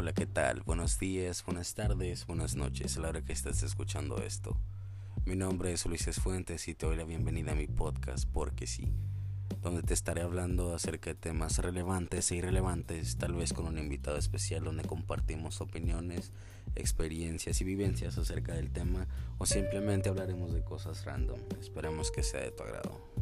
Hola, ¿qué tal? Buenos días, buenas tardes, buenas noches a la hora que estás escuchando esto. Mi nombre es Luis Fuentes y te doy la bienvenida a mi podcast Porque sí, donde te estaré hablando acerca de temas relevantes e irrelevantes, tal vez con un invitado especial donde compartimos opiniones, experiencias y vivencias acerca del tema o simplemente hablaremos de cosas random. Esperemos que sea de tu agrado.